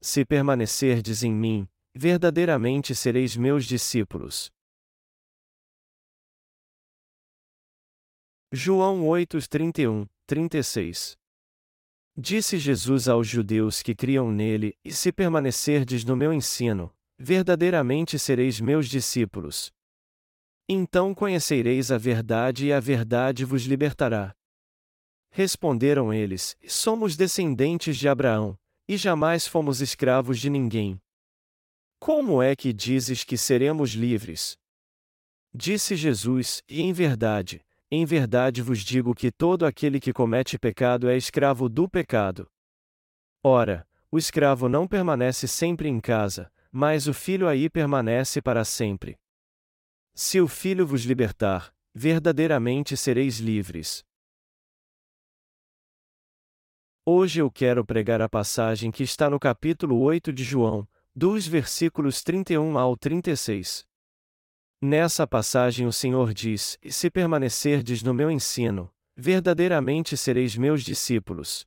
Se permanecerdes em mim, verdadeiramente sereis meus discípulos. João 8, 31, 36 Disse Jesus aos judeus que criam nele: E se permanecerdes no meu ensino, verdadeiramente sereis meus discípulos. Então conhecereis a verdade e a verdade vos libertará. Responderam eles: Somos descendentes de Abraão, e jamais fomos escravos de ninguém. Como é que dizes que seremos livres? Disse Jesus: E em verdade, em verdade vos digo que todo aquele que comete pecado é escravo do pecado. Ora, o escravo não permanece sempre em casa, mas o filho aí permanece para sempre. Se o filho vos libertar, verdadeiramente sereis livres. Hoje eu quero pregar a passagem que está no capítulo 8 de João, dos versículos 31 ao 36. Nessa passagem o Senhor diz: Se permanecerdes no meu ensino, verdadeiramente sereis meus discípulos.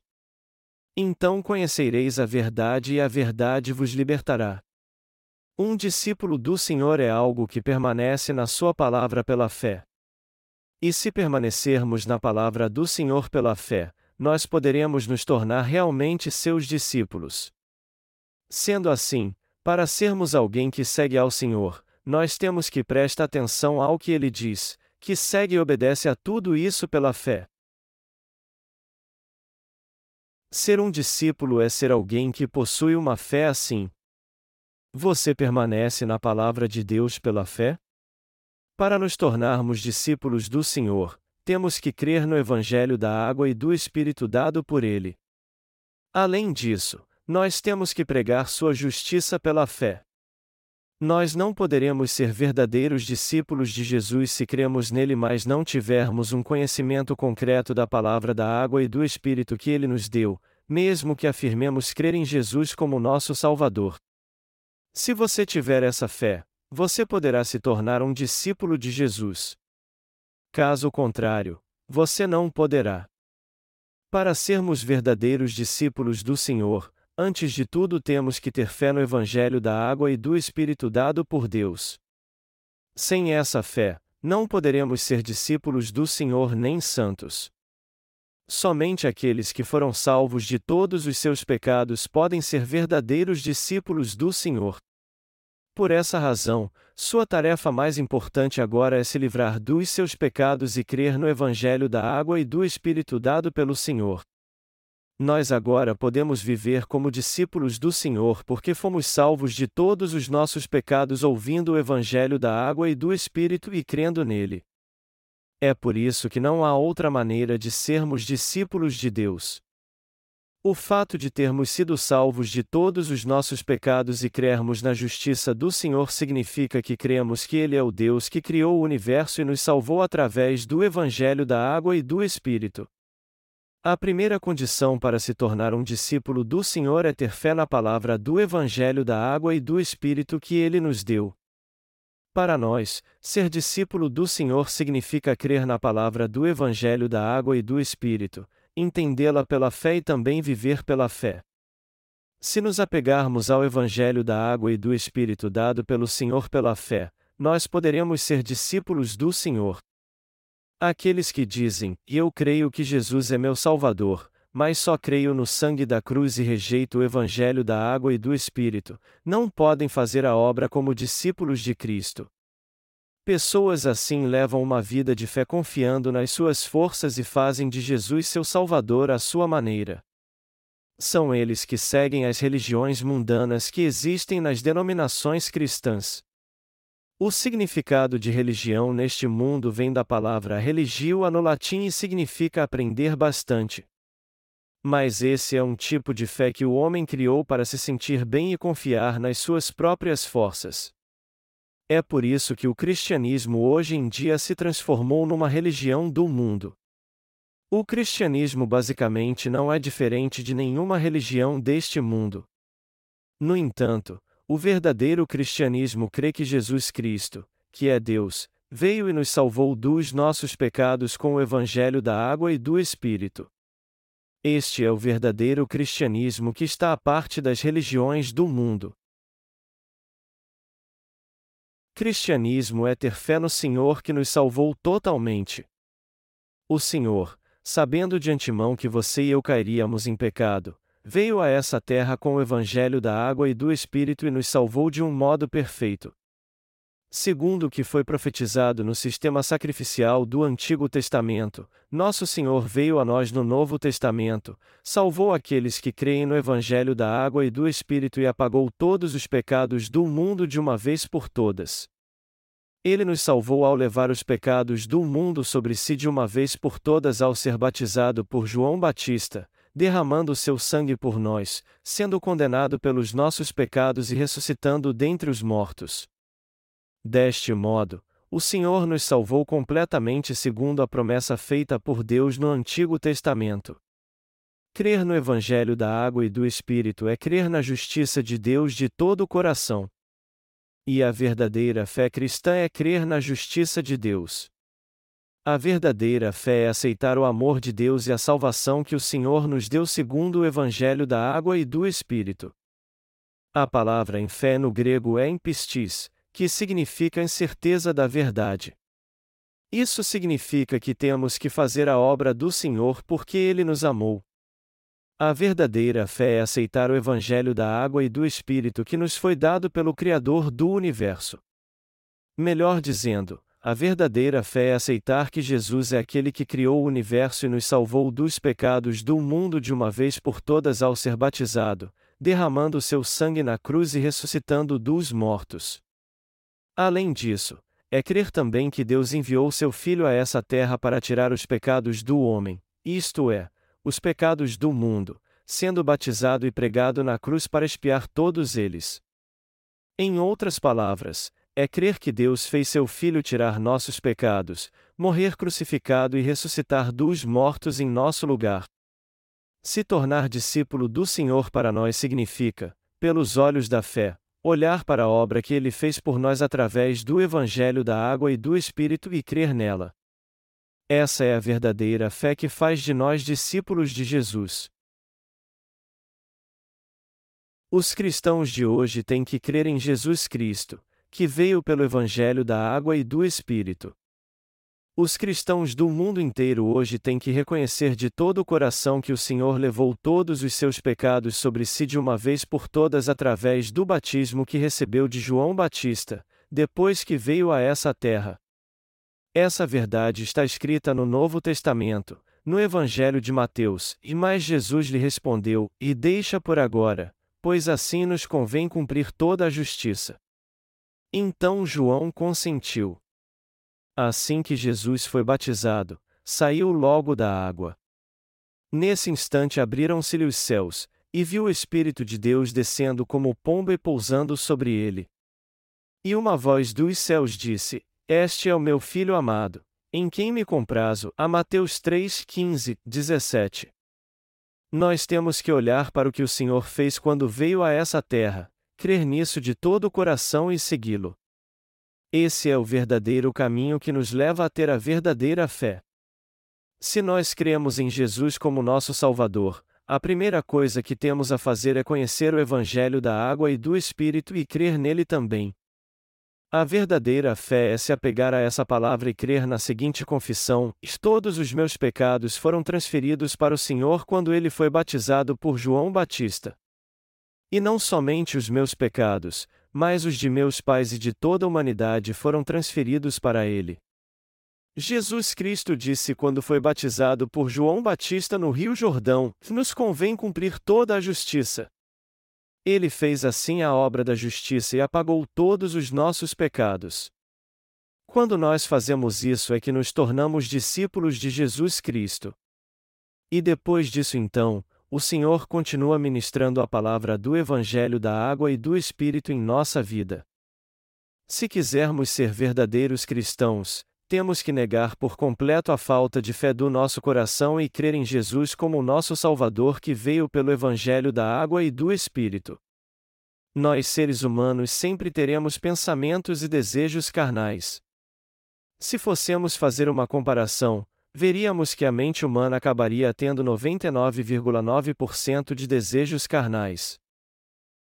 Então conhecereis a verdade e a verdade vos libertará. Um discípulo do Senhor é algo que permanece na Sua palavra pela fé. E se permanecermos na palavra do Senhor pela fé, nós poderemos nos tornar realmente seus discípulos. Sendo assim, para sermos alguém que segue ao Senhor, nós temos que prestar atenção ao que ele diz, que segue e obedece a tudo isso pela fé. Ser um discípulo é ser alguém que possui uma fé assim. Você permanece na palavra de Deus pela fé? Para nos tornarmos discípulos do Senhor, temos que crer no Evangelho da água e do Espírito dado por Ele. Além disso, nós temos que pregar Sua justiça pela fé. Nós não poderemos ser verdadeiros discípulos de Jesus se cremos nele, mas não tivermos um conhecimento concreto da palavra da água e do Espírito que ele nos deu, mesmo que afirmemos crer em Jesus como nosso Salvador. Se você tiver essa fé, você poderá se tornar um discípulo de Jesus. Caso contrário, você não poderá. Para sermos verdadeiros discípulos do Senhor, antes de tudo temos que ter fé no Evangelho da água e do Espírito dado por Deus. Sem essa fé, não poderemos ser discípulos do Senhor nem santos. Somente aqueles que foram salvos de todos os seus pecados podem ser verdadeiros discípulos do Senhor. Por essa razão, sua tarefa mais importante agora é se livrar dos seus pecados e crer no Evangelho da água e do Espírito dado pelo Senhor. Nós agora podemos viver como discípulos do Senhor porque fomos salvos de todos os nossos pecados ouvindo o Evangelho da água e do Espírito e crendo nele. É por isso que não há outra maneira de sermos discípulos de Deus. O fato de termos sido salvos de todos os nossos pecados e crermos na justiça do Senhor significa que cremos que Ele é o Deus que criou o universo e nos salvou através do Evangelho da Água e do Espírito. A primeira condição para se tornar um discípulo do Senhor é ter fé na palavra do Evangelho da Água e do Espírito que Ele nos deu. Para nós, ser discípulo do Senhor significa crer na palavra do Evangelho da Água e do Espírito entendê-la pela fé e também viver pela fé. Se nos apegarmos ao Evangelho da água e do Espírito dado pelo Senhor pela fé, nós poderemos ser discípulos do Senhor. Aqueles que dizem, Eu creio que Jesus é meu Salvador, mas só creio no sangue da cruz e rejeito o Evangelho da água e do Espírito, não podem fazer a obra como discípulos de Cristo. Pessoas assim levam uma vida de fé confiando nas suas forças e fazem de Jesus seu Salvador à sua maneira. São eles que seguem as religiões mundanas que existem nas denominações cristãs. O significado de religião neste mundo vem da palavra religio no latim e significa aprender bastante. Mas esse é um tipo de fé que o homem criou para se sentir bem e confiar nas suas próprias forças. É por isso que o cristianismo hoje em dia se transformou numa religião do mundo. O cristianismo basicamente não é diferente de nenhuma religião deste mundo. No entanto, o verdadeiro cristianismo crê que Jesus Cristo, que é Deus, veio e nos salvou dos nossos pecados com o evangelho da água e do Espírito. Este é o verdadeiro cristianismo que está à parte das religiões do mundo. Cristianismo é ter fé no Senhor que nos salvou totalmente. O Senhor, sabendo de antemão que você e eu cairíamos em pecado, veio a essa terra com o Evangelho da água e do Espírito e nos salvou de um modo perfeito. Segundo o que foi profetizado no sistema sacrificial do Antigo Testamento, Nosso Senhor veio a nós no Novo Testamento, salvou aqueles que creem no Evangelho da água e do Espírito e apagou todos os pecados do mundo de uma vez por todas. Ele nos salvou ao levar os pecados do mundo sobre si de uma vez por todas ao ser batizado por João Batista, derramando seu sangue por nós, sendo condenado pelos nossos pecados e ressuscitando dentre os mortos. Deste modo, o Senhor nos salvou completamente segundo a promessa feita por Deus no Antigo Testamento. Crer no Evangelho da Água e do Espírito é crer na justiça de Deus de todo o coração. E a verdadeira fé cristã é crer na justiça de Deus. A verdadeira fé é aceitar o amor de Deus e a salvação que o Senhor nos deu segundo o Evangelho da Água e do Espírito. A palavra em fé no grego é empistis, que significa certeza da verdade. Isso significa que temos que fazer a obra do Senhor porque Ele nos amou. A verdadeira fé é aceitar o Evangelho da água e do Espírito que nos foi dado pelo Criador do universo. Melhor dizendo, a verdadeira fé é aceitar que Jesus é aquele que criou o universo e nos salvou dos pecados do mundo de uma vez por todas ao ser batizado, derramando seu sangue na cruz e ressuscitando dos mortos. Além disso, é crer também que Deus enviou seu Filho a essa terra para tirar os pecados do homem, isto é, os pecados do mundo, sendo batizado e pregado na cruz para expiar todos eles. Em outras palavras, é crer que Deus fez seu Filho tirar nossos pecados, morrer crucificado e ressuscitar dos mortos em nosso lugar. Se tornar discípulo do Senhor para nós significa, pelos olhos da fé, olhar para a obra que ele fez por nós através do Evangelho da Água e do Espírito e crer nela. Essa é a verdadeira fé que faz de nós discípulos de Jesus. Os cristãos de hoje têm que crer em Jesus Cristo, que veio pelo Evangelho da Água e do Espírito. Os cristãos do mundo inteiro hoje têm que reconhecer de todo o coração que o Senhor levou todos os seus pecados sobre si de uma vez por todas através do batismo que recebeu de João Batista, depois que veio a essa terra. Essa verdade está escrita no Novo Testamento, no Evangelho de Mateus, e mais Jesus lhe respondeu: E deixa por agora, pois assim nos convém cumprir toda a justiça. Então João consentiu. Assim que Jesus foi batizado, saiu logo da água. Nesse instante abriram-se-lhe os céus, e viu o Espírito de Deus descendo como pomba e pousando sobre ele. E uma voz dos céus disse: Este é o meu filho amado, em quem me comprazo. A Mateus 3, 15, 17. Nós temos que olhar para o que o Senhor fez quando veio a essa terra, crer nisso de todo o coração e segui-lo. Esse é o verdadeiro caminho que nos leva a ter a verdadeira fé. Se nós cremos em Jesus como nosso Salvador, a primeira coisa que temos a fazer é conhecer o Evangelho da água e do Espírito e crer nele também. A verdadeira fé é se apegar a essa palavra e crer na seguinte confissão: Todos os meus pecados foram transferidos para o Senhor quando ele foi batizado por João Batista. E não somente os meus pecados, mas os de meus pais e de toda a humanidade foram transferidos para ele. Jesus Cristo disse quando foi batizado por João Batista no Rio Jordão: Nos convém cumprir toda a justiça. Ele fez assim a obra da justiça e apagou todos os nossos pecados. Quando nós fazemos isso é que nos tornamos discípulos de Jesus Cristo. E depois disso então, o Senhor continua ministrando a palavra do Evangelho da água e do Espírito em nossa vida. Se quisermos ser verdadeiros cristãos, temos que negar por completo a falta de fé do nosso coração e crer em Jesus como nosso Salvador que veio pelo Evangelho da água e do Espírito. Nós, seres humanos, sempre teremos pensamentos e desejos carnais. Se fossemos fazer uma comparação, veríamos que a mente humana acabaria tendo 99,9% de desejos carnais.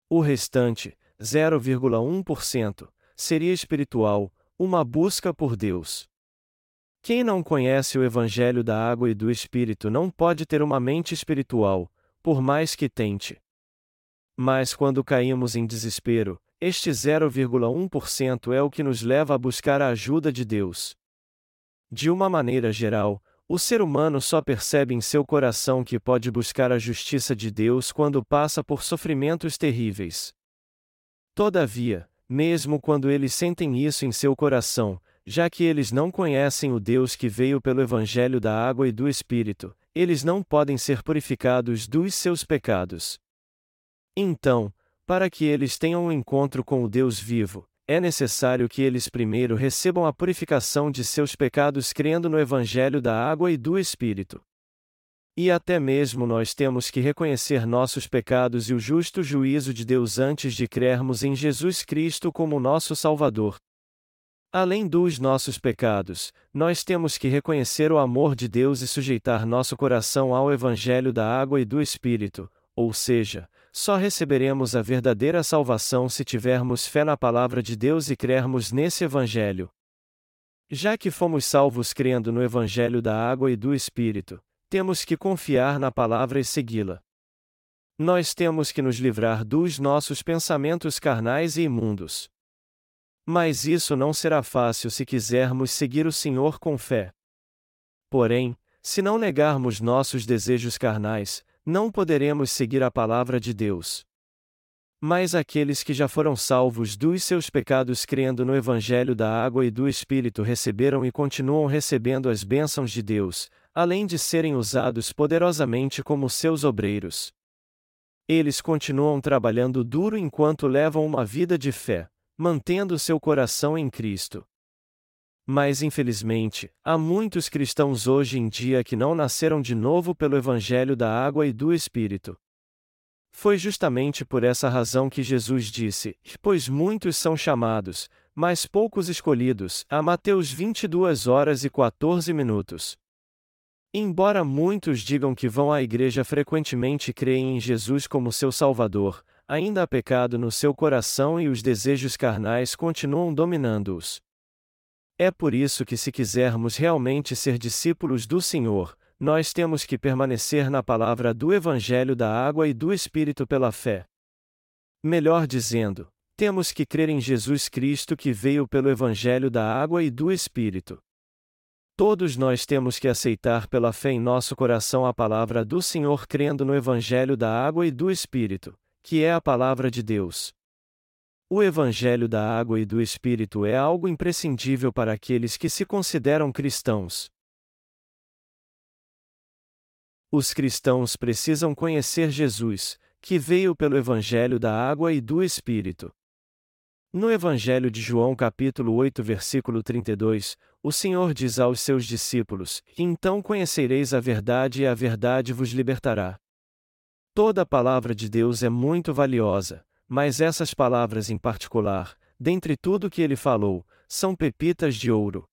O restante, 0,1%, seria espiritual, uma busca por Deus. Quem não conhece o Evangelho da água e do Espírito não pode ter uma mente espiritual, por mais que tente. Mas quando caímos em desespero, este 0,1% é o que nos leva a buscar a ajuda de Deus. De uma maneira geral, o ser humano só percebe em seu coração que pode buscar a justiça de Deus quando passa por sofrimentos terríveis. Todavia, mesmo quando eles sentem isso em seu coração, já que eles não conhecem o Deus que veio pelo Evangelho da água e do Espírito, eles não podem ser purificados dos seus pecados. Então, para que eles tenham um encontro com o Deus vivo, é necessário que eles primeiro recebam a purificação de seus pecados crendo no Evangelho da água e do Espírito. E até mesmo nós temos que reconhecer nossos pecados e o justo juízo de Deus antes de crermos em Jesus Cristo como nosso Salvador. Além dos nossos pecados, nós temos que reconhecer o amor de Deus e sujeitar nosso coração ao Evangelho da água e do Espírito, ou seja, só receberemos a verdadeira salvação se tivermos fé na palavra de Deus e crermos nesse Evangelho. Já que fomos salvos crendo no Evangelho da água e do Espírito, temos que confiar na palavra e segui-la. Nós temos que nos livrar dos nossos pensamentos carnais e imundos. Mas isso não será fácil se quisermos seguir o Senhor com fé. Porém, se não negarmos nossos desejos carnais, não poderemos seguir a palavra de Deus. Mas aqueles que já foram salvos dos seus pecados crendo no Evangelho da água e do Espírito receberam e continuam recebendo as bênçãos de Deus, além de serem usados poderosamente como seus obreiros. Eles continuam trabalhando duro enquanto levam uma vida de fé, mantendo seu coração em Cristo. Mas infelizmente, há muitos cristãos hoje em dia que não nasceram de novo pelo Evangelho da água e do Espírito. Foi justamente por essa razão que Jesus disse: Pois muitos são chamados, mas poucos escolhidos. A Mateus 22 horas e 14 minutos. Embora muitos digam que vão à igreja frequentemente e creem em Jesus como seu Salvador, ainda há pecado no seu coração e os desejos carnais continuam dominando-os. É por isso que, se quisermos realmente ser discípulos do Senhor, nós temos que permanecer na palavra do Evangelho da água e do Espírito pela fé. Melhor dizendo, temos que crer em Jesus Cristo que veio pelo Evangelho da água e do Espírito. Todos nós temos que aceitar pela fé em nosso coração a palavra do Senhor crendo no Evangelho da água e do Espírito, que é a palavra de Deus. O Evangelho da água e do Espírito é algo imprescindível para aqueles que se consideram cristãos. Os cristãos precisam conhecer Jesus, que veio pelo Evangelho da água e do Espírito. No Evangelho de João, capítulo 8, versículo 32, o Senhor diz aos seus discípulos: Então conhecereis a verdade e a verdade vos libertará. Toda a palavra de Deus é muito valiosa, mas essas palavras em particular, dentre tudo que ele falou, são pepitas de ouro.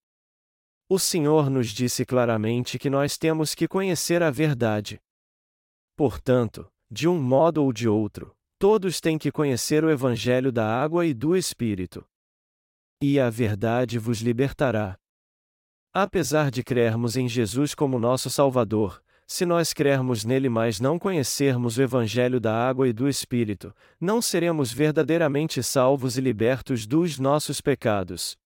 O Senhor nos disse claramente que nós temos que conhecer a verdade. Portanto, de um modo ou de outro, Todos têm que conhecer o Evangelho da água e do Espírito. E a verdade vos libertará. Apesar de crermos em Jesus como nosso Salvador, se nós crermos nele mas não conhecermos o Evangelho da água e do Espírito, não seremos verdadeiramente salvos e libertos dos nossos pecados.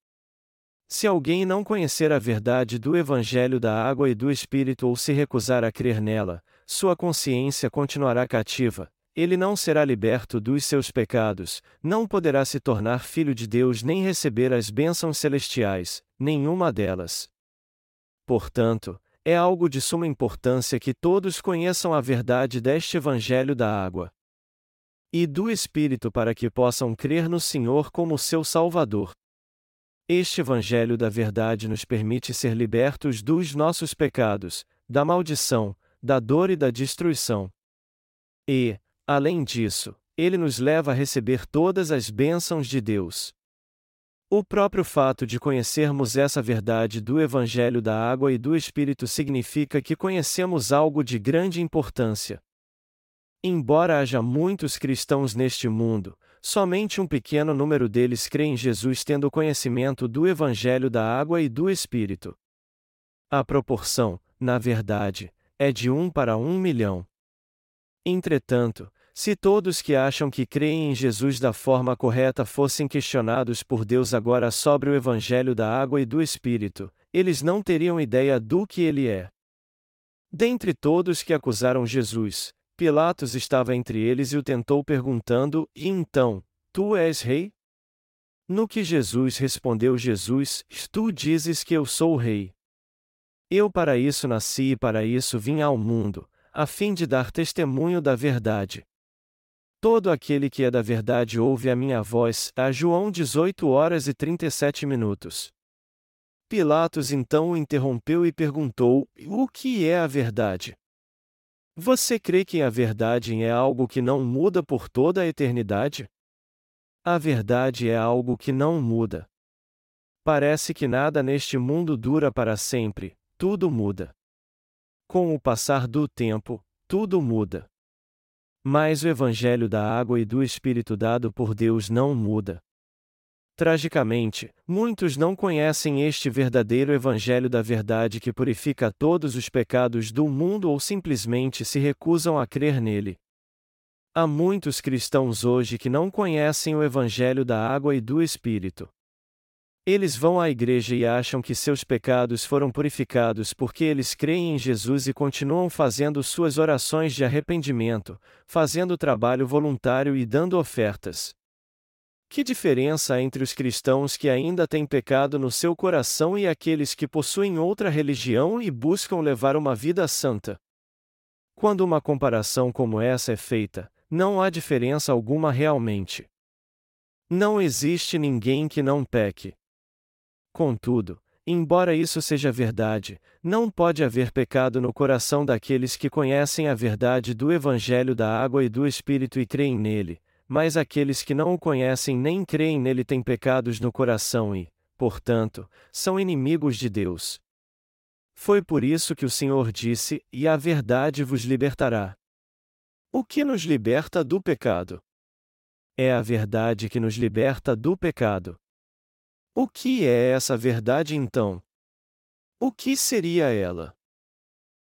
Se alguém não conhecer a verdade do Evangelho da água e do Espírito ou se recusar a crer nela, sua consciência continuará cativa, ele não será liberto dos seus pecados, não poderá se tornar filho de Deus nem receber as bênçãos celestiais, nenhuma delas. Portanto, é algo de suma importância que todos conheçam a verdade deste Evangelho da água e do Espírito para que possam crer no Senhor como seu Salvador. Este Evangelho da Verdade nos permite ser libertos dos nossos pecados, da maldição, da dor e da destruição. E, Além disso, ele nos leva a receber todas as bênçãos de Deus. O próprio fato de conhecermos essa verdade do Evangelho da Água e do Espírito significa que conhecemos algo de grande importância. Embora haja muitos cristãos neste mundo, somente um pequeno número deles crê em Jesus tendo conhecimento do Evangelho da Água e do Espírito. A proporção, na verdade, é de um para um milhão. Entretanto, se todos que acham que creem em Jesus da forma correta fossem questionados por Deus agora sobre o Evangelho da água e do Espírito, eles não teriam ideia do que ele é. Dentre todos que acusaram Jesus, Pilatos estava entre eles e o tentou perguntando: E então, tu és rei? No que Jesus respondeu: Jesus, tu dizes que eu sou o rei. Eu para isso nasci e para isso vim ao mundo, a fim de dar testemunho da verdade. Todo aquele que é da verdade ouve a minha voz. A João 18 horas e 37 minutos. Pilatos então o interrompeu e perguntou: O que é a verdade? Você crê que a verdade é algo que não muda por toda a eternidade? A verdade é algo que não muda. Parece que nada neste mundo dura para sempre, tudo muda. Com o passar do tempo, tudo muda. Mas o Evangelho da água e do Espírito dado por Deus não muda. Tragicamente, muitos não conhecem este verdadeiro Evangelho da verdade que purifica todos os pecados do mundo ou simplesmente se recusam a crer nele. Há muitos cristãos hoje que não conhecem o Evangelho da água e do Espírito. Eles vão à igreja e acham que seus pecados foram purificados porque eles creem em Jesus e continuam fazendo suas orações de arrependimento, fazendo trabalho voluntário e dando ofertas. Que diferença entre os cristãos que ainda têm pecado no seu coração e aqueles que possuem outra religião e buscam levar uma vida santa? Quando uma comparação como essa é feita, não há diferença alguma realmente. Não existe ninguém que não peque. Contudo, embora isso seja verdade, não pode haver pecado no coração daqueles que conhecem a verdade do Evangelho da água e do Espírito e creem nele, mas aqueles que não o conhecem nem creem nele têm pecados no coração e, portanto, são inimigos de Deus. Foi por isso que o Senhor disse: E a verdade vos libertará. O que nos liberta do pecado? É a verdade que nos liberta do pecado. O que é essa verdade então? O que seria ela?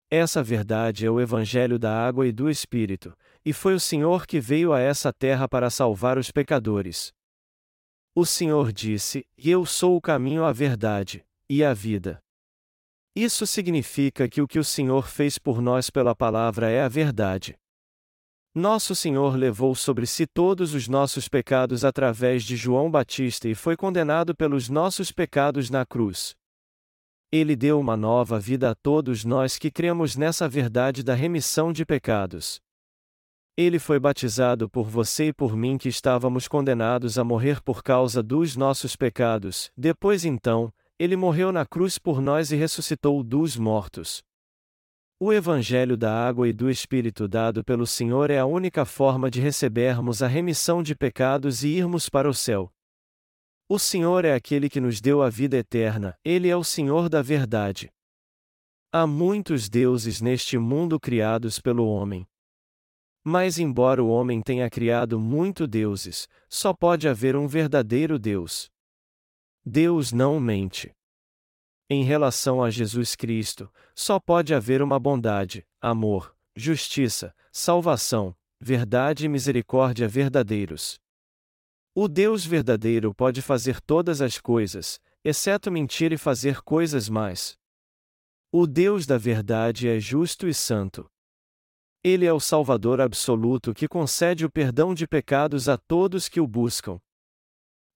Essa verdade é o Evangelho da água e do Espírito, e foi o Senhor que veio a essa terra para salvar os pecadores. O Senhor disse: Eu sou o caminho à verdade e à vida. Isso significa que o que o Senhor fez por nós pela palavra é a verdade. Nosso Senhor levou sobre si todos os nossos pecados através de João Batista e foi condenado pelos nossos pecados na cruz. Ele deu uma nova vida a todos nós que cremos nessa verdade da remissão de pecados. Ele foi batizado por você e por mim que estávamos condenados a morrer por causa dos nossos pecados. Depois então, ele morreu na cruz por nós e ressuscitou dos mortos. O Evangelho da água e do Espírito dado pelo Senhor é a única forma de recebermos a remissão de pecados e irmos para o céu. O Senhor é aquele que nos deu a vida eterna, Ele é o Senhor da verdade. Há muitos deuses neste mundo criados pelo homem. Mas, embora o homem tenha criado muitos deuses, só pode haver um verdadeiro Deus. Deus não mente. Em relação a Jesus Cristo, só pode haver uma bondade, amor, justiça, salvação, verdade e misericórdia verdadeiros. O Deus verdadeiro pode fazer todas as coisas, exceto mentir e fazer coisas mais. O Deus da verdade é justo e santo. Ele é o Salvador absoluto que concede o perdão de pecados a todos que o buscam.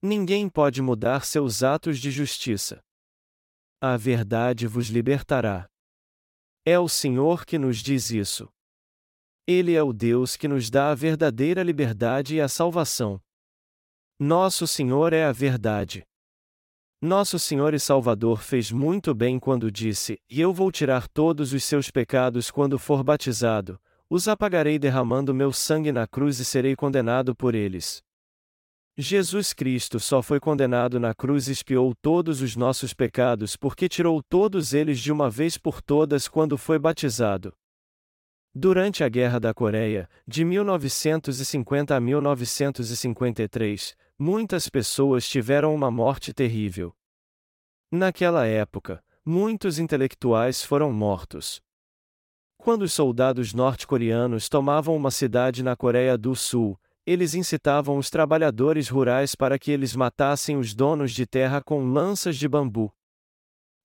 Ninguém pode mudar seus atos de justiça. A verdade vos libertará. É o Senhor que nos diz isso. Ele é o Deus que nos dá a verdadeira liberdade e a salvação. Nosso Senhor é a verdade. Nosso Senhor e Salvador fez muito bem quando disse: E eu vou tirar todos os seus pecados quando for batizado, os apagarei derramando meu sangue na cruz e serei condenado por eles. Jesus Cristo só foi condenado na cruz e expiou todos os nossos pecados porque tirou todos eles de uma vez por todas quando foi batizado. Durante a Guerra da Coreia, de 1950 a 1953, muitas pessoas tiveram uma morte terrível. Naquela época, muitos intelectuais foram mortos. Quando os soldados norte-coreanos tomavam uma cidade na Coreia do Sul, eles incitavam os trabalhadores rurais para que eles matassem os donos de terra com lanças de bambu.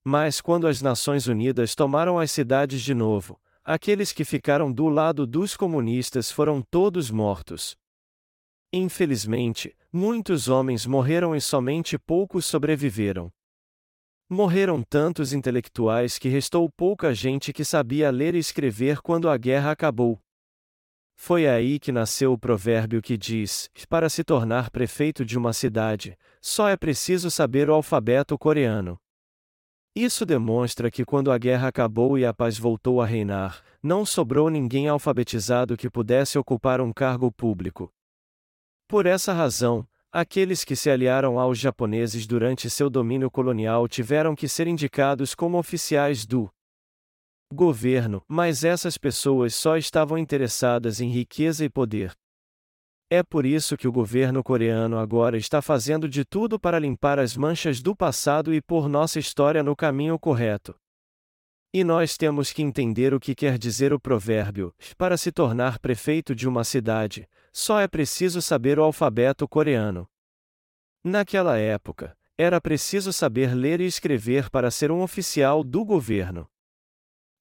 Mas quando as Nações Unidas tomaram as cidades de novo, aqueles que ficaram do lado dos comunistas foram todos mortos. Infelizmente, muitos homens morreram e somente poucos sobreviveram. Morreram tantos intelectuais que restou pouca gente que sabia ler e escrever quando a guerra acabou. Foi aí que nasceu o provérbio que diz: para se tornar prefeito de uma cidade, só é preciso saber o alfabeto coreano. Isso demonstra que quando a guerra acabou e a paz voltou a reinar, não sobrou ninguém alfabetizado que pudesse ocupar um cargo público. Por essa razão, aqueles que se aliaram aos japoneses durante seu domínio colonial tiveram que ser indicados como oficiais do governo, mas essas pessoas só estavam interessadas em riqueza e poder. É por isso que o governo coreano agora está fazendo de tudo para limpar as manchas do passado e pôr nossa história no caminho correto. E nós temos que entender o que quer dizer o provérbio: para se tornar prefeito de uma cidade, só é preciso saber o alfabeto coreano. Naquela época, era preciso saber ler e escrever para ser um oficial do governo.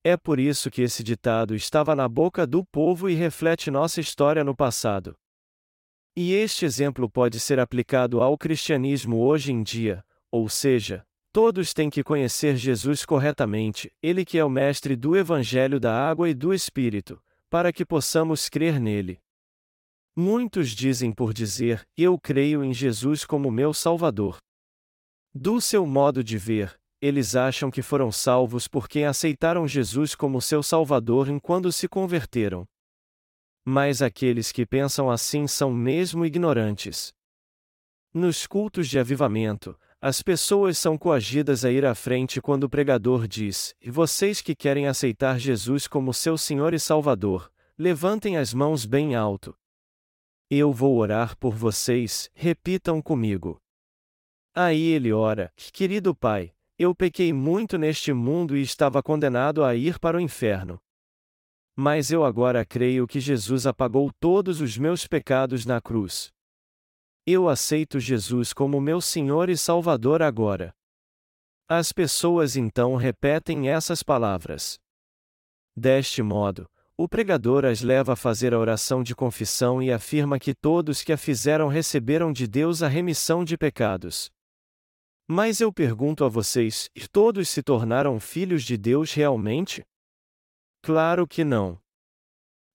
É por isso que esse ditado estava na boca do povo e reflete nossa história no passado. E este exemplo pode ser aplicado ao cristianismo hoje em dia, ou seja, todos têm que conhecer Jesus corretamente, ele que é o mestre do Evangelho da água e do Espírito, para que possamos crer nele. Muitos dizem por dizer: Eu creio em Jesus como meu Salvador. Do seu modo de ver, eles acham que foram salvos porque aceitaram Jesus como seu Salvador enquanto se converteram. Mas aqueles que pensam assim são mesmo ignorantes. Nos cultos de avivamento, as pessoas são coagidas a ir à frente quando o pregador diz: E vocês que querem aceitar Jesus como seu Senhor e Salvador, levantem as mãos bem alto. Eu vou orar por vocês, repitam comigo. Aí ele ora: Querido Pai, eu pequei muito neste mundo e estava condenado a ir para o inferno. Mas eu agora creio que Jesus apagou todos os meus pecados na cruz. Eu aceito Jesus como meu Senhor e Salvador agora. As pessoas então repetem essas palavras. Deste modo, o pregador as leva a fazer a oração de confissão e afirma que todos que a fizeram receberam de Deus a remissão de pecados. Mas eu pergunto a vocês: todos se tornaram filhos de Deus realmente? Claro que não.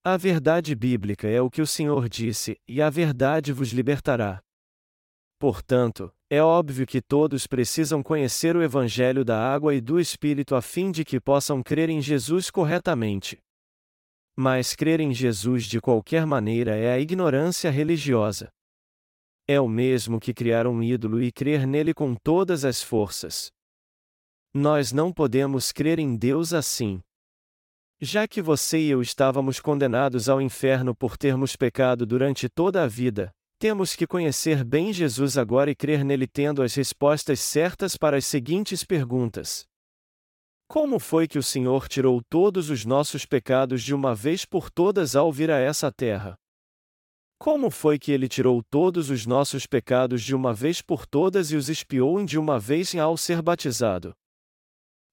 A verdade bíblica é o que o Senhor disse, e a verdade vos libertará. Portanto, é óbvio que todos precisam conhecer o Evangelho da água e do Espírito a fim de que possam crer em Jesus corretamente. Mas crer em Jesus de qualquer maneira é a ignorância religiosa. É o mesmo que criar um ídolo e crer nele com todas as forças. Nós não podemos crer em Deus assim. Já que você e eu estávamos condenados ao inferno por termos pecado durante toda a vida, temos que conhecer bem Jesus agora e crer nele tendo as respostas certas para as seguintes perguntas. Como foi que o Senhor tirou todos os nossos pecados de uma vez por todas ao vir a essa terra? Como foi que ele tirou todos os nossos pecados de uma vez por todas e os expiou em de uma vez ao ser batizado?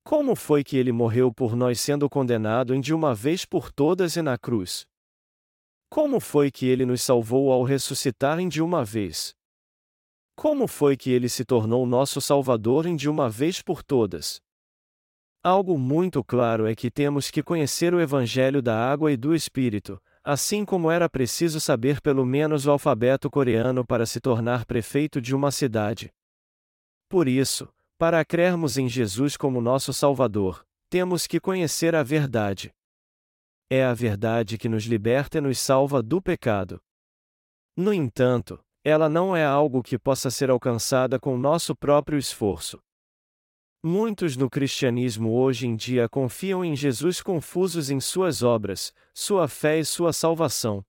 Como foi que ele morreu por nós sendo condenado em de uma vez por todas e na cruz? Como foi que ele nos salvou ao ressuscitar em de uma vez? Como foi que ele se tornou nosso Salvador em de uma vez por todas? Algo muito claro é que temos que conhecer o Evangelho da água e do Espírito, Assim como era preciso saber pelo menos o alfabeto coreano para se tornar prefeito de uma cidade. Por isso, para crermos em Jesus como nosso Salvador, temos que conhecer a verdade. É a verdade que nos liberta e nos salva do pecado. No entanto, ela não é algo que possa ser alcançada com nosso próprio esforço. Muitos no cristianismo hoje em dia confiam em Jesus confusos em suas obras, sua fé e sua salvação.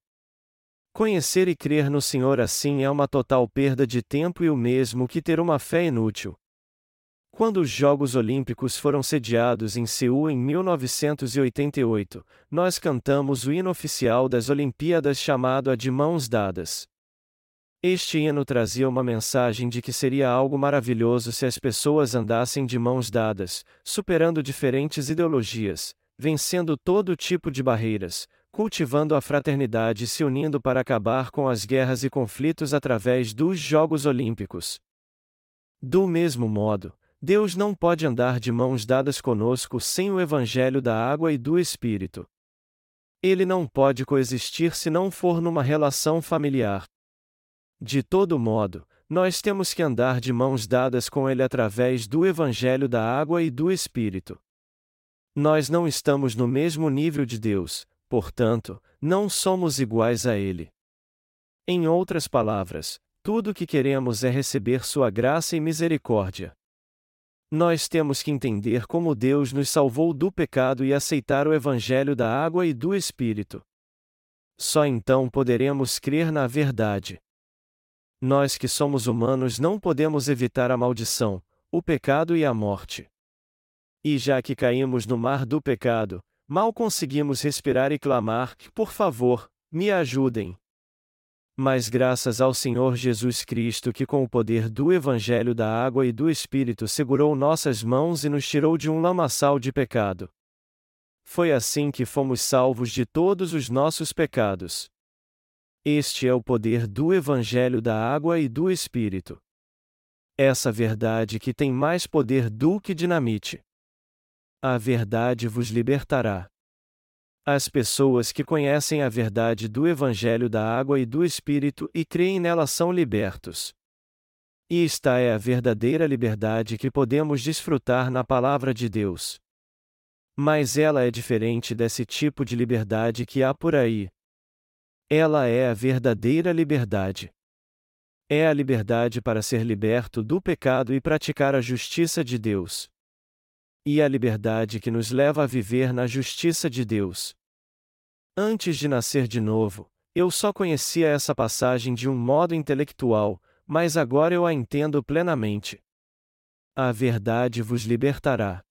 Conhecer e crer no Senhor assim é uma total perda de tempo e o mesmo que ter uma fé inútil. Quando os Jogos Olímpicos foram sediados em Seul em 1988, nós cantamos o hino oficial das Olimpíadas chamado A de Mãos Dadas. Este hino trazia uma mensagem de que seria algo maravilhoso se as pessoas andassem de mãos dadas, superando diferentes ideologias, vencendo todo tipo de barreiras, cultivando a fraternidade e se unindo para acabar com as guerras e conflitos através dos Jogos Olímpicos. Do mesmo modo, Deus não pode andar de mãos dadas conosco sem o Evangelho da água e do Espírito. Ele não pode coexistir se não for numa relação familiar. De todo modo, nós temos que andar de mãos dadas com Ele através do Evangelho da água e do Espírito. Nós não estamos no mesmo nível de Deus, portanto, não somos iguais a Ele. Em outras palavras, tudo o que queremos é receber Sua graça e misericórdia. Nós temos que entender como Deus nos salvou do pecado e aceitar o Evangelho da água e do Espírito. Só então poderemos crer na verdade. Nós que somos humanos não podemos evitar a maldição, o pecado e a morte. E já que caímos no mar do pecado, mal conseguimos respirar e clamar: por favor, me ajudem. Mas graças ao Senhor Jesus Cristo que com o poder do Evangelho da água e do Espírito segurou nossas mãos e nos tirou de um lamaçal de pecado. Foi assim que fomos salvos de todos os nossos pecados. Este é o poder do Evangelho da água e do Espírito. Essa verdade que tem mais poder do que dinamite. A verdade vos libertará. As pessoas que conhecem a verdade do Evangelho da água e do Espírito e creem nela são libertos. E esta é a verdadeira liberdade que podemos desfrutar na Palavra de Deus. Mas ela é diferente desse tipo de liberdade que há por aí. Ela é a verdadeira liberdade. É a liberdade para ser liberto do pecado e praticar a justiça de Deus. E a liberdade que nos leva a viver na justiça de Deus. Antes de nascer de novo, eu só conhecia essa passagem de um modo intelectual, mas agora eu a entendo plenamente. A verdade vos libertará.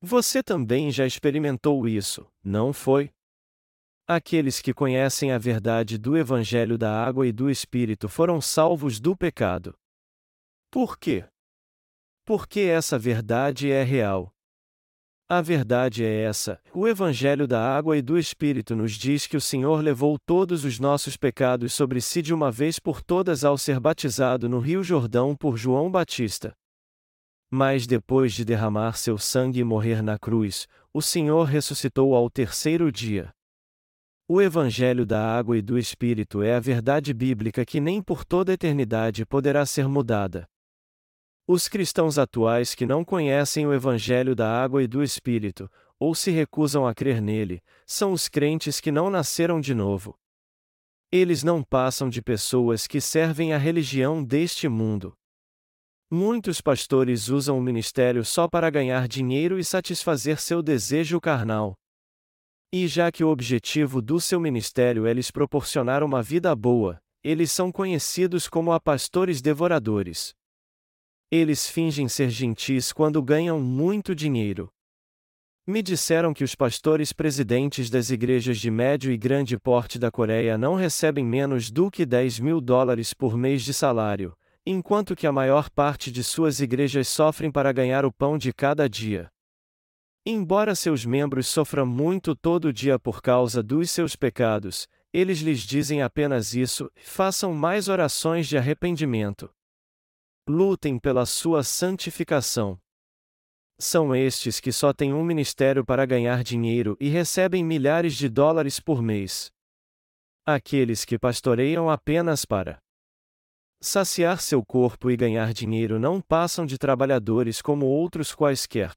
Você também já experimentou isso, não foi? Aqueles que conhecem a verdade do Evangelho da água e do Espírito foram salvos do pecado. Por quê? Porque essa verdade é real. A verdade é essa: o Evangelho da Água e do Espírito nos diz que o Senhor levou todos os nossos pecados sobre si de uma vez por todas ao ser batizado no Rio Jordão por João Batista. Mas depois de derramar seu sangue e morrer na cruz, o Senhor ressuscitou ao terceiro dia. O Evangelho da Água e do Espírito é a verdade bíblica que nem por toda eternidade poderá ser mudada. Os cristãos atuais que não conhecem o Evangelho da água e do Espírito, ou se recusam a crer nele, são os crentes que não nasceram de novo. Eles não passam de pessoas que servem a religião deste mundo. Muitos pastores usam o ministério só para ganhar dinheiro e satisfazer seu desejo carnal. E já que o objetivo do seu ministério é lhes proporcionar uma vida boa, eles são conhecidos como pastores devoradores. Eles fingem ser gentis quando ganham muito dinheiro. Me disseram que os pastores presidentes das igrejas de médio e grande porte da Coreia não recebem menos do que 10 mil dólares por mês de salário, enquanto que a maior parte de suas igrejas sofrem para ganhar o pão de cada dia. Embora seus membros sofram muito todo dia por causa dos seus pecados, eles lhes dizem apenas isso: façam mais orações de arrependimento. Lutem pela sua santificação. São estes que só têm um ministério para ganhar dinheiro e recebem milhares de dólares por mês. Aqueles que pastoreiam apenas para saciar seu corpo e ganhar dinheiro não passam de trabalhadores como outros quaisquer.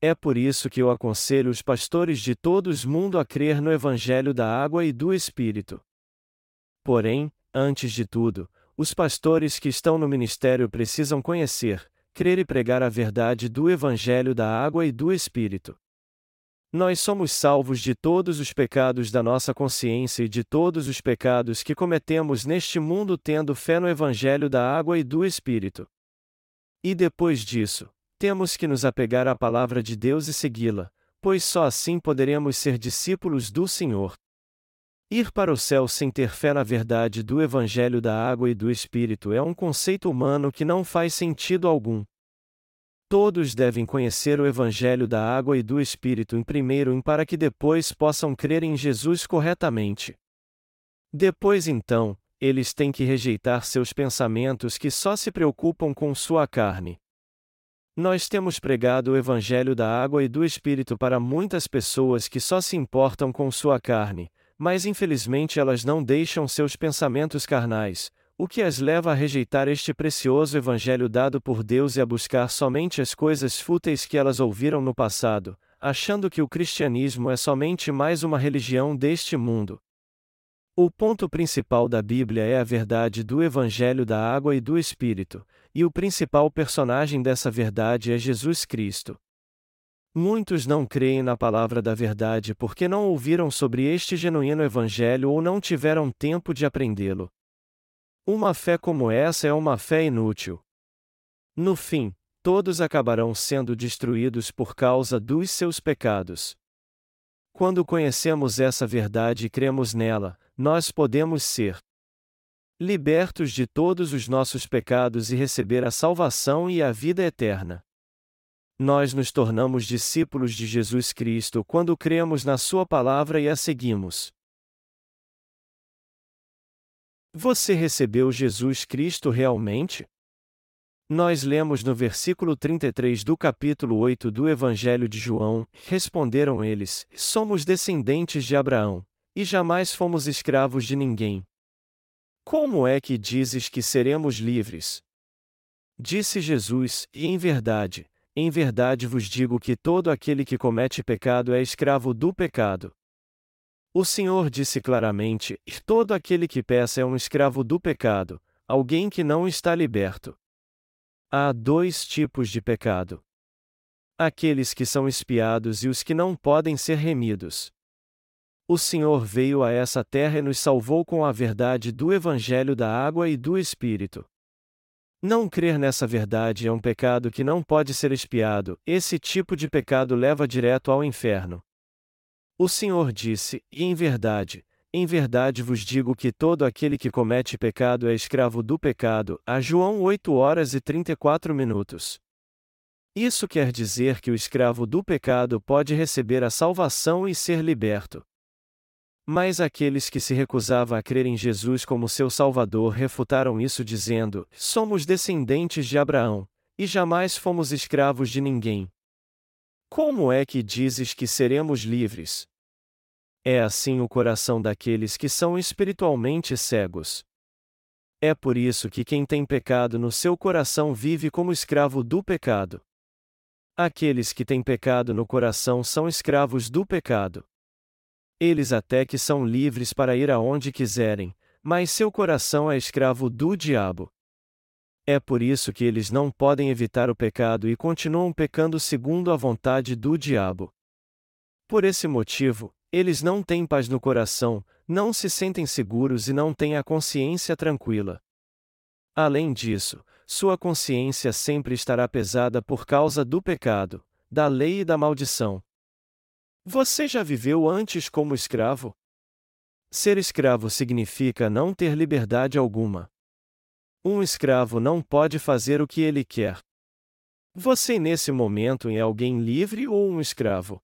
É por isso que eu aconselho os pastores de todo o mundo a crer no Evangelho da água e do Espírito. Porém, antes de tudo, os pastores que estão no ministério precisam conhecer, crer e pregar a verdade do Evangelho da água e do Espírito. Nós somos salvos de todos os pecados da nossa consciência e de todos os pecados que cometemos neste mundo tendo fé no Evangelho da água e do Espírito. E depois disso, temos que nos apegar à palavra de Deus e segui-la, pois só assim poderemos ser discípulos do Senhor. Ir para o céu sem ter fé na verdade do Evangelho da água e do Espírito é um conceito humano que não faz sentido algum. Todos devem conhecer o Evangelho da água e do Espírito em primeiro para que depois possam crer em Jesus corretamente. Depois então, eles têm que rejeitar seus pensamentos que só se preocupam com sua carne. Nós temos pregado o Evangelho da água e do Espírito para muitas pessoas que só se importam com sua carne, mas infelizmente elas não deixam seus pensamentos carnais, o que as leva a rejeitar este precioso evangelho dado por Deus e a buscar somente as coisas fúteis que elas ouviram no passado, achando que o cristianismo é somente mais uma religião deste mundo. O ponto principal da Bíblia é a verdade do evangelho da água e do espírito, e o principal personagem dessa verdade é Jesus Cristo. Muitos não creem na palavra da verdade porque não ouviram sobre este genuíno evangelho ou não tiveram tempo de aprendê-lo. Uma fé como essa é uma fé inútil. No fim, todos acabarão sendo destruídos por causa dos seus pecados. Quando conhecemos essa verdade e cremos nela, nós podemos ser libertos de todos os nossos pecados e receber a salvação e a vida eterna. Nós nos tornamos discípulos de Jesus Cristo quando cremos na Sua palavra e a seguimos. Você recebeu Jesus Cristo realmente? Nós lemos no versículo 33 do capítulo 8 do Evangelho de João: Responderam eles: Somos descendentes de Abraão, e jamais fomos escravos de ninguém. Como é que dizes que seremos livres? Disse Jesus: E em verdade, em verdade vos digo que todo aquele que comete pecado é escravo do pecado. O Senhor disse claramente: todo aquele que peça é um escravo do pecado, alguém que não está liberto. Há dois tipos de pecado: aqueles que são espiados e os que não podem ser remidos. O Senhor veio a essa terra e nos salvou com a verdade do Evangelho da água e do Espírito. Não crer nessa verdade é um pecado que não pode ser espiado, esse tipo de pecado leva direto ao inferno. O Senhor disse: E em verdade, em verdade vos digo que todo aquele que comete pecado é escravo do pecado. A João 8 horas e 34 minutos. Isso quer dizer que o escravo do pecado pode receber a salvação e ser liberto. Mas aqueles que se recusavam a crer em Jesus como seu Salvador refutaram isso dizendo: Somos descendentes de Abraão, e jamais fomos escravos de ninguém. Como é que dizes que seremos livres? É assim o coração daqueles que são espiritualmente cegos. É por isso que quem tem pecado no seu coração vive como escravo do pecado. Aqueles que têm pecado no coração são escravos do pecado. Eles até que são livres para ir aonde quiserem, mas seu coração é escravo do diabo. É por isso que eles não podem evitar o pecado e continuam pecando segundo a vontade do diabo. Por esse motivo, eles não têm paz no coração, não se sentem seguros e não têm a consciência tranquila. Além disso, sua consciência sempre estará pesada por causa do pecado, da lei e da maldição. Você já viveu antes como escravo? Ser escravo significa não ter liberdade alguma. Um escravo não pode fazer o que ele quer. Você nesse momento é alguém livre ou um escravo?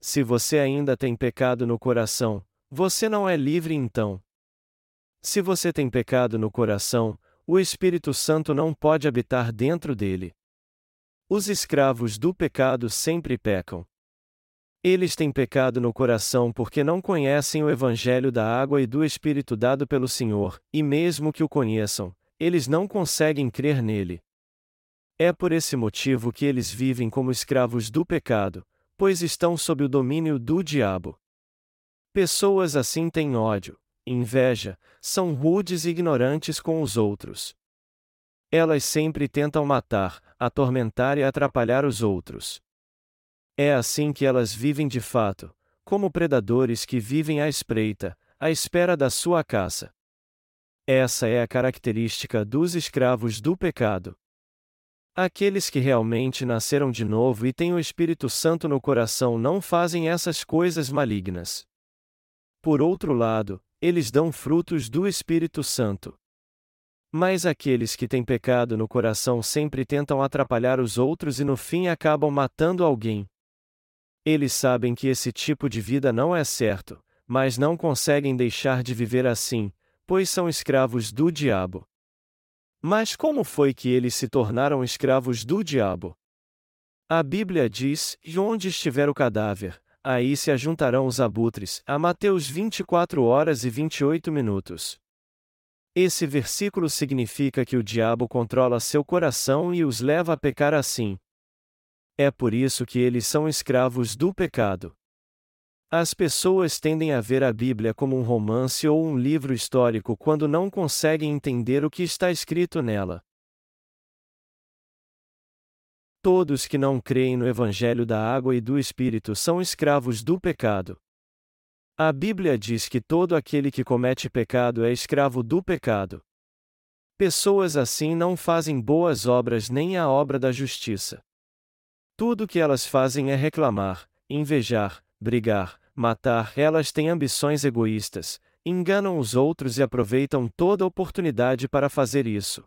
Se você ainda tem pecado no coração, você não é livre então. Se você tem pecado no coração, o Espírito Santo não pode habitar dentro dele. Os escravos do pecado sempre pecam. Eles têm pecado no coração porque não conhecem o Evangelho da água e do Espírito dado pelo Senhor, e mesmo que o conheçam, eles não conseguem crer nele. É por esse motivo que eles vivem como escravos do pecado, pois estão sob o domínio do diabo. Pessoas assim têm ódio, inveja, são rudes e ignorantes com os outros. Elas sempre tentam matar, atormentar e atrapalhar os outros. É assim que elas vivem de fato, como predadores que vivem à espreita, à espera da sua caça. Essa é a característica dos escravos do pecado. Aqueles que realmente nasceram de novo e têm o Espírito Santo no coração não fazem essas coisas malignas. Por outro lado, eles dão frutos do Espírito Santo. Mas aqueles que têm pecado no coração sempre tentam atrapalhar os outros e no fim acabam matando alguém. Eles sabem que esse tipo de vida não é certo, mas não conseguem deixar de viver assim, pois são escravos do diabo. Mas como foi que eles se tornaram escravos do diabo? A Bíblia diz: E onde estiver o cadáver, aí se ajuntarão os abutres. A Mateus 24 horas e 28 minutos. Esse versículo significa que o diabo controla seu coração e os leva a pecar assim. É por isso que eles são escravos do pecado. As pessoas tendem a ver a Bíblia como um romance ou um livro histórico quando não conseguem entender o que está escrito nela. Todos que não creem no Evangelho da Água e do Espírito são escravos do pecado. A Bíblia diz que todo aquele que comete pecado é escravo do pecado. Pessoas assim não fazem boas obras nem a obra da justiça. Tudo que elas fazem é reclamar, invejar, brigar, matar, elas têm ambições egoístas, enganam os outros e aproveitam toda oportunidade para fazer isso.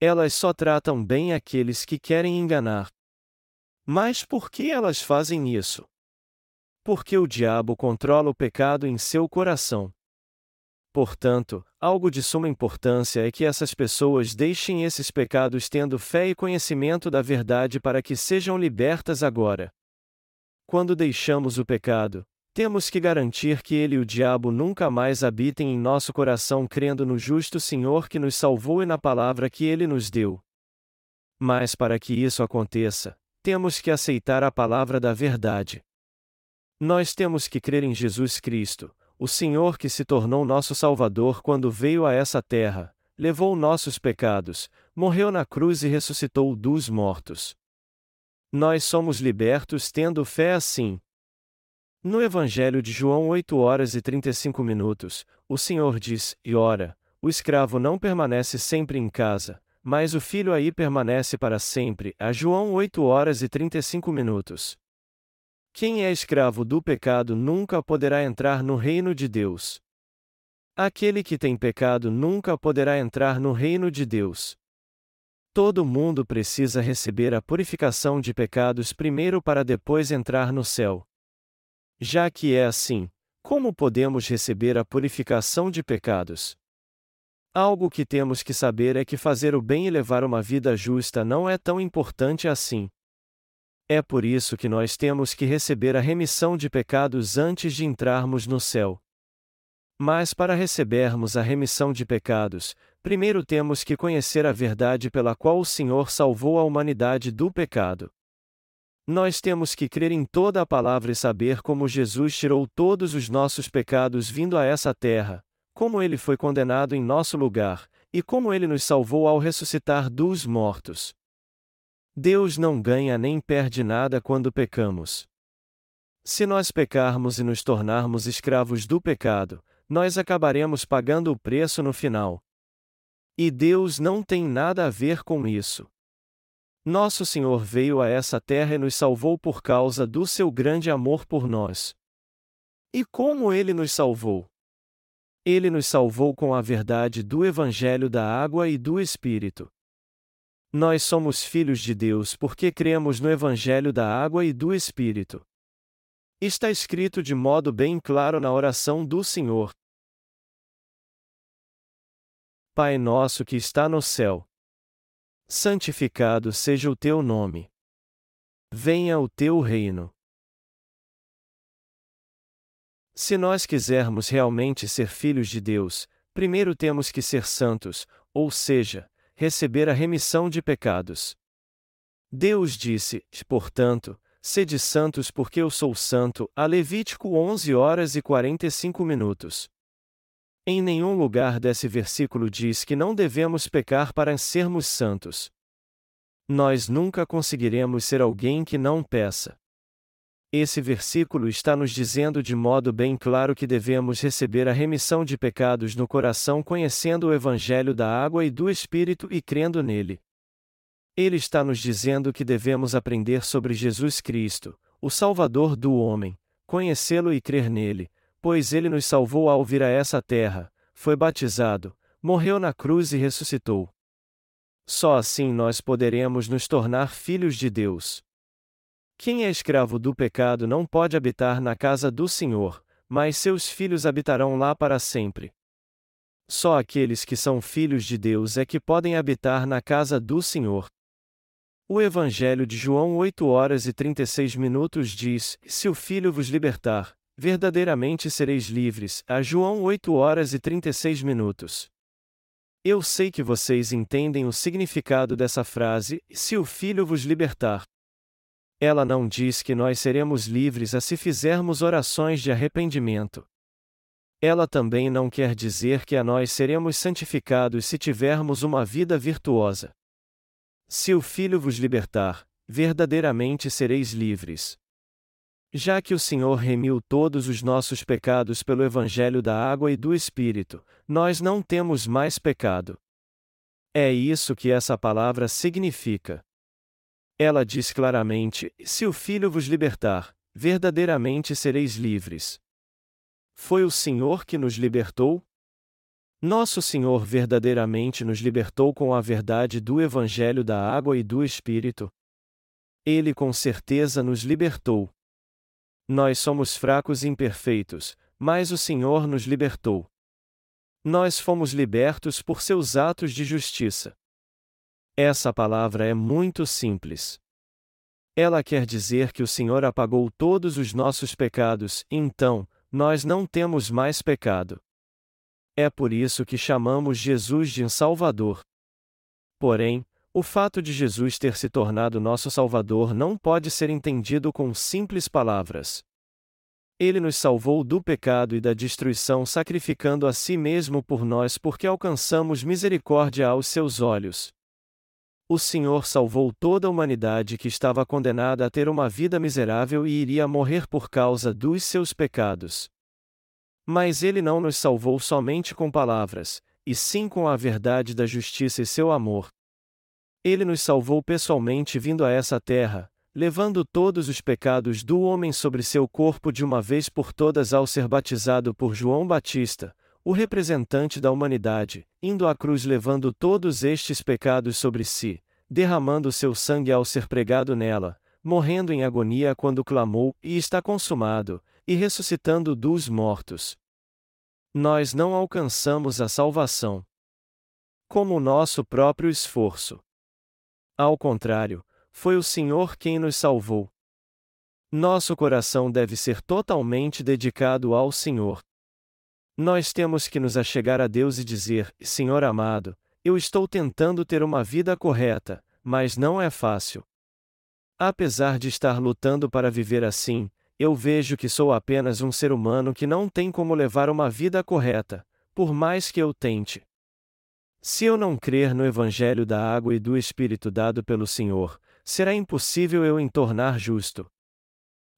Elas só tratam bem aqueles que querem enganar. Mas por que elas fazem isso? Porque o diabo controla o pecado em seu coração. Portanto, algo de suma importância é que essas pessoas deixem esses pecados tendo fé e conhecimento da verdade para que sejam libertas agora. Quando deixamos o pecado, temos que garantir que ele e o diabo nunca mais habitem em nosso coração crendo no justo Senhor que nos salvou e na palavra que ele nos deu. Mas para que isso aconteça, temos que aceitar a palavra da verdade. Nós temos que crer em Jesus Cristo, o Senhor que se tornou nosso Salvador quando veio a essa terra, levou nossos pecados, morreu na cruz e ressuscitou dos mortos. Nós somos libertos tendo fé assim. No Evangelho de João 8 horas e 35 minutos, o Senhor diz: E ora, o escravo não permanece sempre em casa, mas o filho aí permanece para sempre. A João 8 horas e 35 minutos. Quem é escravo do pecado nunca poderá entrar no reino de Deus. Aquele que tem pecado nunca poderá entrar no reino de Deus. Todo mundo precisa receber a purificação de pecados primeiro para depois entrar no céu. Já que é assim, como podemos receber a purificação de pecados? Algo que temos que saber é que fazer o bem e levar uma vida justa não é tão importante assim. É por isso que nós temos que receber a remissão de pecados antes de entrarmos no céu. Mas para recebermos a remissão de pecados, primeiro temos que conhecer a verdade pela qual o Senhor salvou a humanidade do pecado. Nós temos que crer em toda a palavra e saber como Jesus tirou todos os nossos pecados vindo a essa terra, como ele foi condenado em nosso lugar, e como ele nos salvou ao ressuscitar dos mortos. Deus não ganha nem perde nada quando pecamos. Se nós pecarmos e nos tornarmos escravos do pecado, nós acabaremos pagando o preço no final. E Deus não tem nada a ver com isso. Nosso Senhor veio a essa terra e nos salvou por causa do seu grande amor por nós. E como ele nos salvou? Ele nos salvou com a verdade do Evangelho da Água e do Espírito. Nós somos filhos de Deus porque cremos no Evangelho da Água e do Espírito. Está escrito de modo bem claro na oração do Senhor, Pai nosso que está no céu. Santificado seja o teu nome. Venha o teu reino. Se nós quisermos realmente ser filhos de Deus, primeiro temos que ser santos, ou seja, receber a remissão de pecados. Deus disse, portanto, sede santos porque eu sou santo, a Levítico 11 horas e 45 minutos. Em nenhum lugar desse versículo diz que não devemos pecar para sermos santos. Nós nunca conseguiremos ser alguém que não peça. Esse versículo está nos dizendo de modo bem claro que devemos receber a remissão de pecados no coração conhecendo o Evangelho da água e do Espírito e crendo nele. Ele está nos dizendo que devemos aprender sobre Jesus Cristo, o Salvador do homem, conhecê-lo e crer nele, pois ele nos salvou ao vir a essa terra, foi batizado, morreu na cruz e ressuscitou. Só assim nós poderemos nos tornar filhos de Deus. Quem é escravo do pecado não pode habitar na casa do Senhor, mas seus filhos habitarão lá para sempre. Só aqueles que são filhos de Deus é que podem habitar na casa do Senhor. O Evangelho de João 8 horas e 36 minutos diz: Se o Filho vos libertar, verdadeiramente sereis livres. A João 8 horas e 36 minutos. Eu sei que vocês entendem o significado dessa frase, se o Filho vos libertar. Ela não diz que nós seremos livres a se fizermos orações de arrependimento. Ela também não quer dizer que a nós seremos santificados se tivermos uma vida virtuosa. Se o Filho vos libertar, verdadeiramente sereis livres. Já que o Senhor remiu todos os nossos pecados pelo Evangelho da água e do Espírito, nós não temos mais pecado. É isso que essa palavra significa. Ela diz claramente: Se o Filho vos libertar, verdadeiramente sereis livres. Foi o Senhor que nos libertou? Nosso Senhor verdadeiramente nos libertou com a verdade do Evangelho da água e do Espírito. Ele com certeza nos libertou. Nós somos fracos e imperfeitos, mas o Senhor nos libertou. Nós fomos libertos por seus atos de justiça. Essa palavra é muito simples. Ela quer dizer que o Senhor apagou todos os nossos pecados, então, nós não temos mais pecado. É por isso que chamamos Jesus de Salvador. Porém, o fato de Jesus ter se tornado nosso Salvador não pode ser entendido com simples palavras. Ele nos salvou do pecado e da destruição sacrificando a si mesmo por nós porque alcançamos misericórdia aos seus olhos. O Senhor salvou toda a humanidade que estava condenada a ter uma vida miserável e iria morrer por causa dos seus pecados. Mas Ele não nos salvou somente com palavras, e sim com a verdade da justiça e seu amor, ele nos salvou pessoalmente vindo a essa terra, levando todos os pecados do homem sobre seu corpo de uma vez por todas ao ser batizado por João Batista, o representante da humanidade, indo à cruz levando todos estes pecados sobre si, derramando seu sangue ao ser pregado nela, morrendo em agonia quando clamou, e está consumado, e ressuscitando dos mortos. Nós não alcançamos a salvação. Como o nosso próprio esforço. Ao contrário, foi o Senhor quem nos salvou. Nosso coração deve ser totalmente dedicado ao Senhor. Nós temos que nos achegar a Deus e dizer: Senhor amado, eu estou tentando ter uma vida correta, mas não é fácil. Apesar de estar lutando para viver assim, eu vejo que sou apenas um ser humano que não tem como levar uma vida correta, por mais que eu tente. Se eu não crer no Evangelho da água e do Espírito dado pelo Senhor, será impossível eu em tornar justo.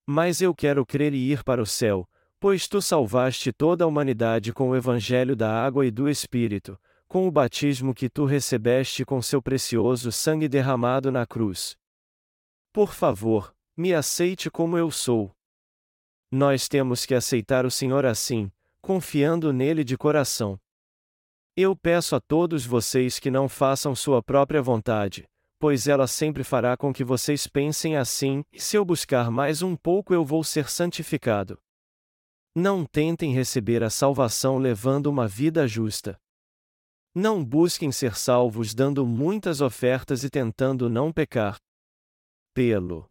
Mas eu quero crer e ir para o céu, pois tu salvaste toda a humanidade com o Evangelho da água e do Espírito, com o batismo que tu recebeste com seu precioso sangue derramado na cruz. Por favor, me aceite como eu sou. Nós temos que aceitar o Senhor assim, confiando nele de coração. Eu peço a todos vocês que não façam sua própria vontade, pois ela sempre fará com que vocês pensem assim: se eu buscar mais um pouco eu vou ser santificado. Não tentem receber a salvação levando uma vida justa. Não busquem ser salvos dando muitas ofertas e tentando não pecar. Pelo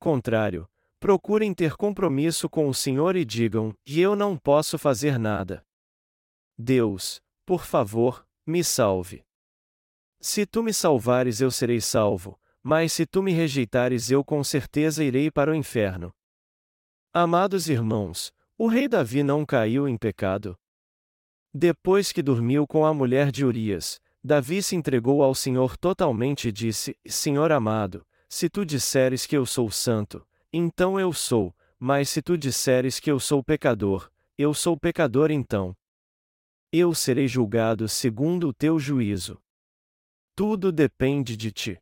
contrário, procurem ter compromisso com o Senhor e digam: e eu não posso fazer nada. Deus, por favor, me salve. Se tu me salvares, eu serei salvo, mas se tu me rejeitares, eu com certeza irei para o inferno. Amados irmãos, o rei Davi não caiu em pecado. Depois que dormiu com a mulher de Urias, Davi se entregou ao Senhor totalmente e disse: Senhor amado, se tu disseres que eu sou santo, então eu sou, mas se tu disseres que eu sou pecador, eu sou pecador então. Eu serei julgado segundo o teu juízo. Tudo depende de ti.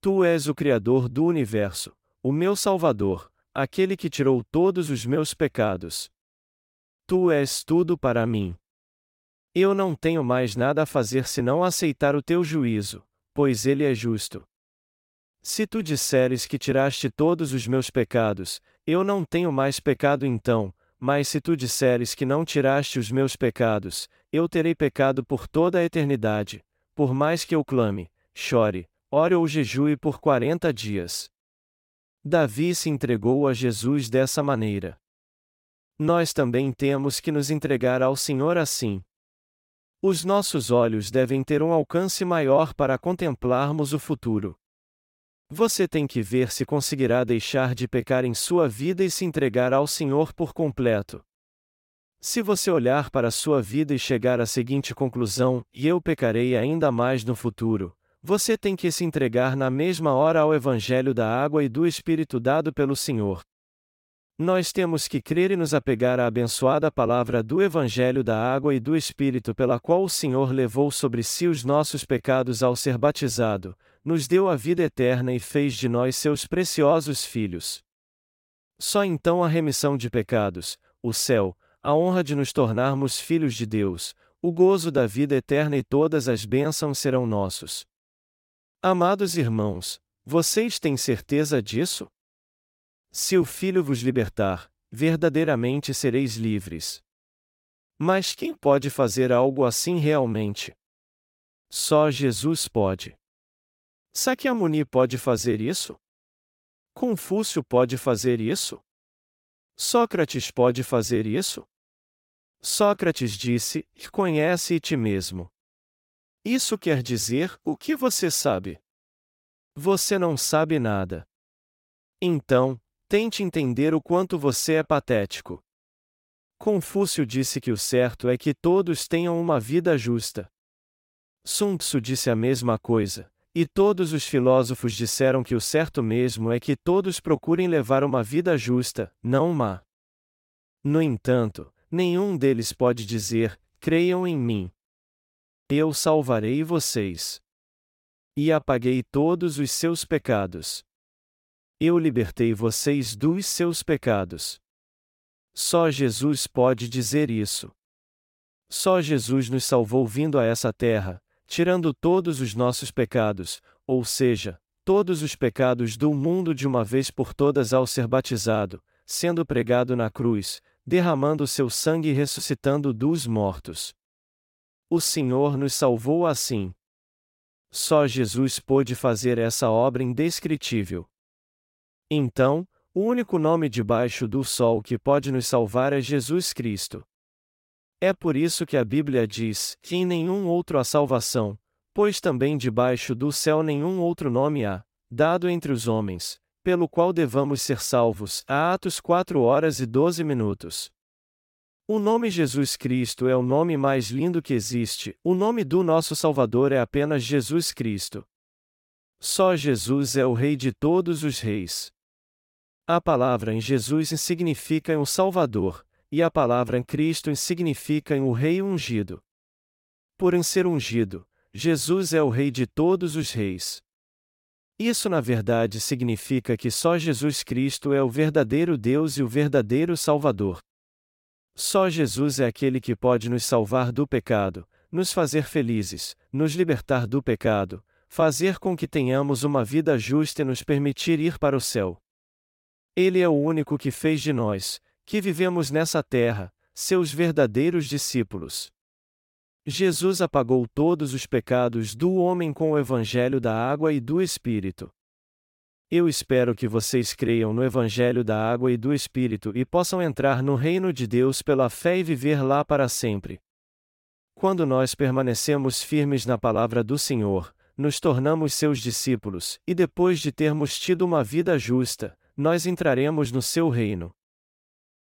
Tu és o Criador do universo, o meu Salvador, aquele que tirou todos os meus pecados. Tu és tudo para mim. Eu não tenho mais nada a fazer senão aceitar o teu juízo, pois ele é justo. Se tu disseres que tiraste todos os meus pecados, eu não tenho mais pecado então, mas se tu disseres que não tiraste os meus pecados, eu terei pecado por toda a eternidade, por mais que eu clame, chore, ore ou jejue por quarenta dias. Davi se entregou a Jesus dessa maneira. Nós também temos que nos entregar ao Senhor assim. Os nossos olhos devem ter um alcance maior para contemplarmos o futuro. Você tem que ver se conseguirá deixar de pecar em sua vida e se entregar ao Senhor por completo. Se você olhar para a sua vida e chegar à seguinte conclusão: e eu pecarei ainda mais no futuro, você tem que se entregar na mesma hora ao Evangelho da água e do Espírito dado pelo Senhor. Nós temos que crer e nos apegar à abençoada palavra do Evangelho da Água e do Espírito, pela qual o Senhor levou sobre si os nossos pecados ao ser batizado, nos deu a vida eterna e fez de nós seus preciosos filhos. Só então a remissão de pecados, o céu, a honra de nos tornarmos filhos de Deus, o gozo da vida eterna e todas as bênçãos serão nossos. Amados irmãos, vocês têm certeza disso? Se o Filho vos libertar, verdadeiramente sereis livres. Mas quem pode fazer algo assim realmente? Só Jesus pode. Sakyamuni pode fazer isso? Confúcio pode fazer isso? Sócrates pode fazer isso? Sócrates disse: Conhece te mesmo. Isso quer dizer: o que você sabe? Você não sabe nada. Então, Tente entender o quanto você é patético. Confúcio disse que o certo é que todos tenham uma vida justa. Sun Tzu disse a mesma coisa, e todos os filósofos disseram que o certo mesmo é que todos procurem levar uma vida justa, não má. No entanto, nenhum deles pode dizer: creiam em mim. Eu salvarei vocês. E apaguei todos os seus pecados. Eu libertei vocês dos seus pecados. Só Jesus pode dizer isso. Só Jesus nos salvou vindo a essa terra, tirando todos os nossos pecados, ou seja, todos os pecados do mundo de uma vez por todas ao ser batizado, sendo pregado na cruz, derramando seu sangue e ressuscitando dos mortos. O Senhor nos salvou assim. Só Jesus pôde fazer essa obra indescritível. Então, o único nome debaixo do sol que pode nos salvar é Jesus Cristo. É por isso que a Bíblia diz que em nenhum outro há salvação, pois também debaixo do céu nenhum outro nome há, dado entre os homens, pelo qual devamos ser salvos. Atos 4 horas e 12 minutos. O nome Jesus Cristo é o nome mais lindo que existe, o nome do nosso Salvador é apenas Jesus Cristo. Só Jesus é o Rei de todos os reis. A palavra em Jesus significa o Salvador, e a palavra em Cristo significa em o Rei ungido. Por em ser ungido, Jesus é o Rei de todos os reis. Isso na verdade significa que só Jesus Cristo é o verdadeiro Deus e o verdadeiro Salvador. Só Jesus é aquele que pode nos salvar do pecado, nos fazer felizes, nos libertar do pecado, fazer com que tenhamos uma vida justa e nos permitir ir para o céu. Ele é o único que fez de nós, que vivemos nessa terra, seus verdadeiros discípulos. Jesus apagou todos os pecados do homem com o evangelho da água e do Espírito. Eu espero que vocês creiam no Evangelho da Água e do Espírito e possam entrar no reino de Deus pela fé e viver lá para sempre. Quando nós permanecemos firmes na palavra do Senhor, nos tornamos seus discípulos, e depois de termos tido uma vida justa, nós entraremos no seu reino.